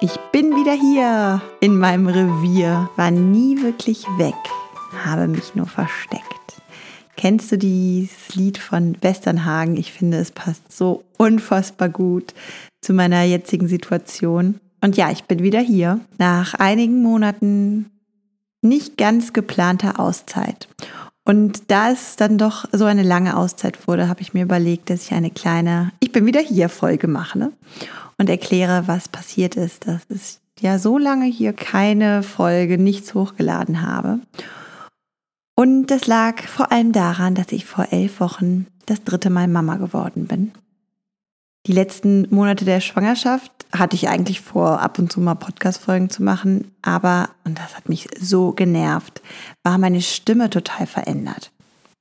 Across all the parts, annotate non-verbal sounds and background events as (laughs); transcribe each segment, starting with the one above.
Ich bin wieder hier in meinem Revier, war nie wirklich weg, habe mich nur versteckt. Kennst du dieses Lied von Westernhagen? Ich finde, es passt so unfassbar gut zu meiner jetzigen Situation. Und ja, ich bin wieder hier nach einigen Monaten nicht ganz geplanter Auszeit. Und da es dann doch so eine lange Auszeit wurde, habe ich mir überlegt, dass ich eine kleine Ich bin wieder hier Folge mache. Ne? Und erkläre, was passiert ist, dass ich ja so lange hier keine Folge, nichts hochgeladen habe. Und das lag vor allem daran, dass ich vor elf Wochen das dritte Mal Mama geworden bin. Die letzten Monate der Schwangerschaft hatte ich eigentlich vor, ab und zu mal Podcast-Folgen zu machen, aber, und das hat mich so genervt, war meine Stimme total verändert.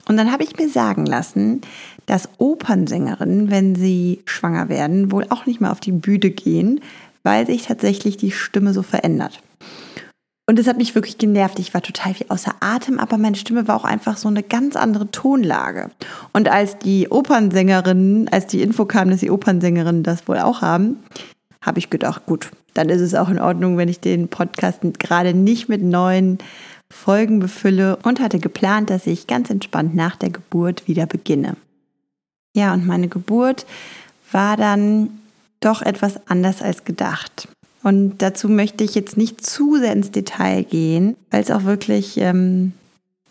Und dann habe ich mir sagen lassen, dass Opernsängerinnen, wenn sie schwanger werden, wohl auch nicht mehr auf die Bühne gehen, weil sich tatsächlich die Stimme so verändert. Und das hat mich wirklich genervt. Ich war total wie außer Atem, aber meine Stimme war auch einfach so eine ganz andere Tonlage. Und als die Opernsängerinnen, als die Info kam, dass die Opernsängerinnen das wohl auch haben, habe ich gedacht, gut, dann ist es auch in Ordnung, wenn ich den Podcast gerade nicht mit neuen Folgen befülle und hatte geplant, dass ich ganz entspannt nach der Geburt wieder beginne. Ja, und meine Geburt war dann doch etwas anders als gedacht. Und dazu möchte ich jetzt nicht zu sehr ins Detail gehen, weil es auch wirklich ähm,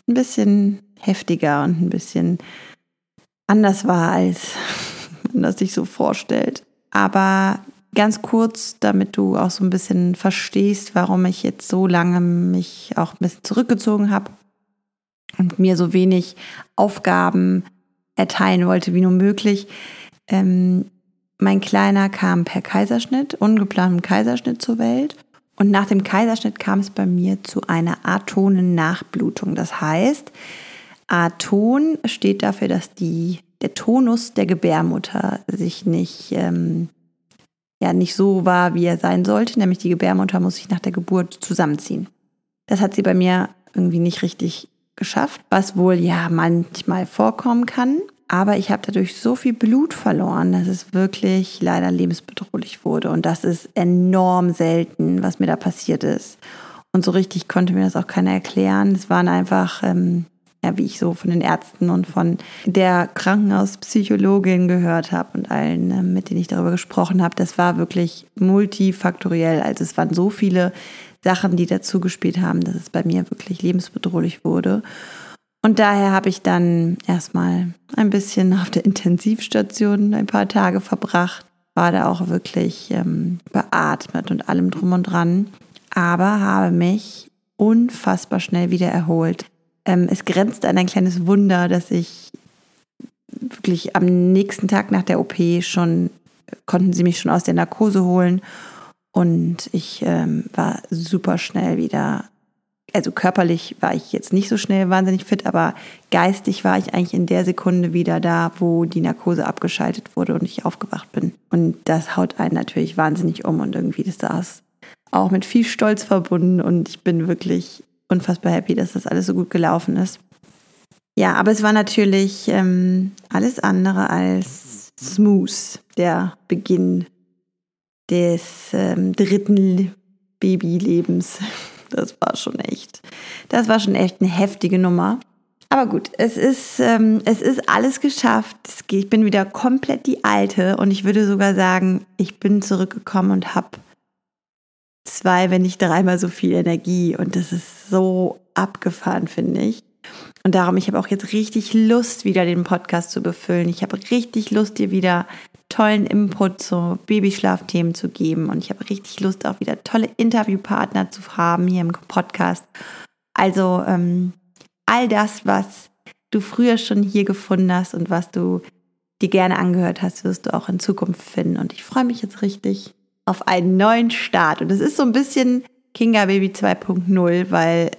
ein bisschen heftiger und ein bisschen anders war, als (laughs) man das sich so vorstellt. Aber ganz kurz, damit du auch so ein bisschen verstehst, warum ich jetzt so lange mich auch ein bisschen zurückgezogen habe und mir so wenig Aufgaben erteilen wollte wie nur möglich. Ähm, mein Kleiner kam per Kaiserschnitt, ungeplantem Kaiserschnitt zur Welt. Und nach dem Kaiserschnitt kam es bei mir zu einer atonen Nachblutung. Das heißt, Aton steht dafür, dass die, der Tonus der Gebärmutter sich nicht ähm, ja nicht so war, wie er sein sollte, nämlich die Gebärmutter muss sich nach der Geburt zusammenziehen. Das hat sie bei mir irgendwie nicht richtig geschafft, was wohl ja manchmal vorkommen kann. Aber ich habe dadurch so viel Blut verloren, dass es wirklich leider lebensbedrohlich wurde. Und das ist enorm selten, was mir da passiert ist. Und so richtig konnte mir das auch keiner erklären. Es waren einfach ähm, ja, wie ich so von den Ärzten und von der Krankenhauspsychologin gehört habe und allen, äh, mit denen ich darüber gesprochen habe, das war wirklich multifaktoriell. Also es waren so viele Sachen, die dazu gespielt haben, dass es bei mir wirklich lebensbedrohlich wurde. Und daher habe ich dann erstmal ein bisschen auf der Intensivstation ein paar Tage verbracht, war da auch wirklich ähm, beatmet und allem drum und dran, aber habe mich unfassbar schnell wieder erholt ähm, es grenzt an ein kleines Wunder, dass ich wirklich am nächsten Tag nach der OP schon, konnten sie mich schon aus der Narkose holen und ich ähm, war super schnell wieder, also körperlich war ich jetzt nicht so schnell wahnsinnig fit, aber geistig war ich eigentlich in der Sekunde wieder da, wo die Narkose abgeschaltet wurde und ich aufgewacht bin. Und das haut einen natürlich wahnsinnig um und irgendwie das saß auch mit viel Stolz verbunden und ich bin wirklich unfassbar happy, dass das alles so gut gelaufen ist. Ja, aber es war natürlich ähm, alles andere als smooth, der Beginn des ähm, dritten Babylebens. (laughs) Das war schon echt, das war schon echt eine heftige Nummer. Aber gut, es ist, ähm, es ist alles geschafft. Ich bin wieder komplett die Alte und ich würde sogar sagen, ich bin zurückgekommen und habe zwei, wenn nicht dreimal so viel Energie. Und das ist so abgefahren, finde ich. Und darum, ich habe auch jetzt richtig Lust, wieder den Podcast zu befüllen. Ich habe richtig Lust, dir wieder tollen Input zu Babyschlafthemen zu geben. Und ich habe richtig Lust, auch wieder tolle Interviewpartner zu haben hier im Podcast. Also ähm, all das, was du früher schon hier gefunden hast und was du dir gerne angehört hast, wirst du auch in Zukunft finden. Und ich freue mich jetzt richtig auf einen neuen Start. Und es ist so ein bisschen Kinga Baby 2.0, weil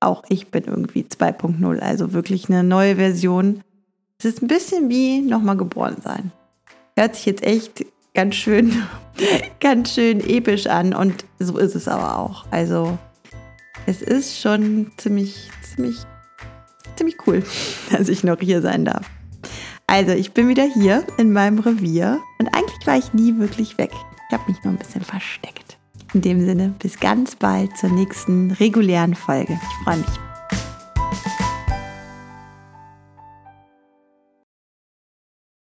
auch ich bin irgendwie 2.0, also wirklich eine neue Version. Es ist ein bisschen wie nochmal geboren sein. Hört sich jetzt echt ganz schön, (laughs) ganz schön episch an und so ist es aber auch. Also es ist schon ziemlich, ziemlich, ziemlich cool, (laughs) dass ich noch hier sein darf. Also ich bin wieder hier in meinem Revier und eigentlich war ich nie wirklich weg. Ich habe mich nur ein bisschen versteckt. In dem Sinne, bis ganz bald zur nächsten regulären Folge. Ich freue mich.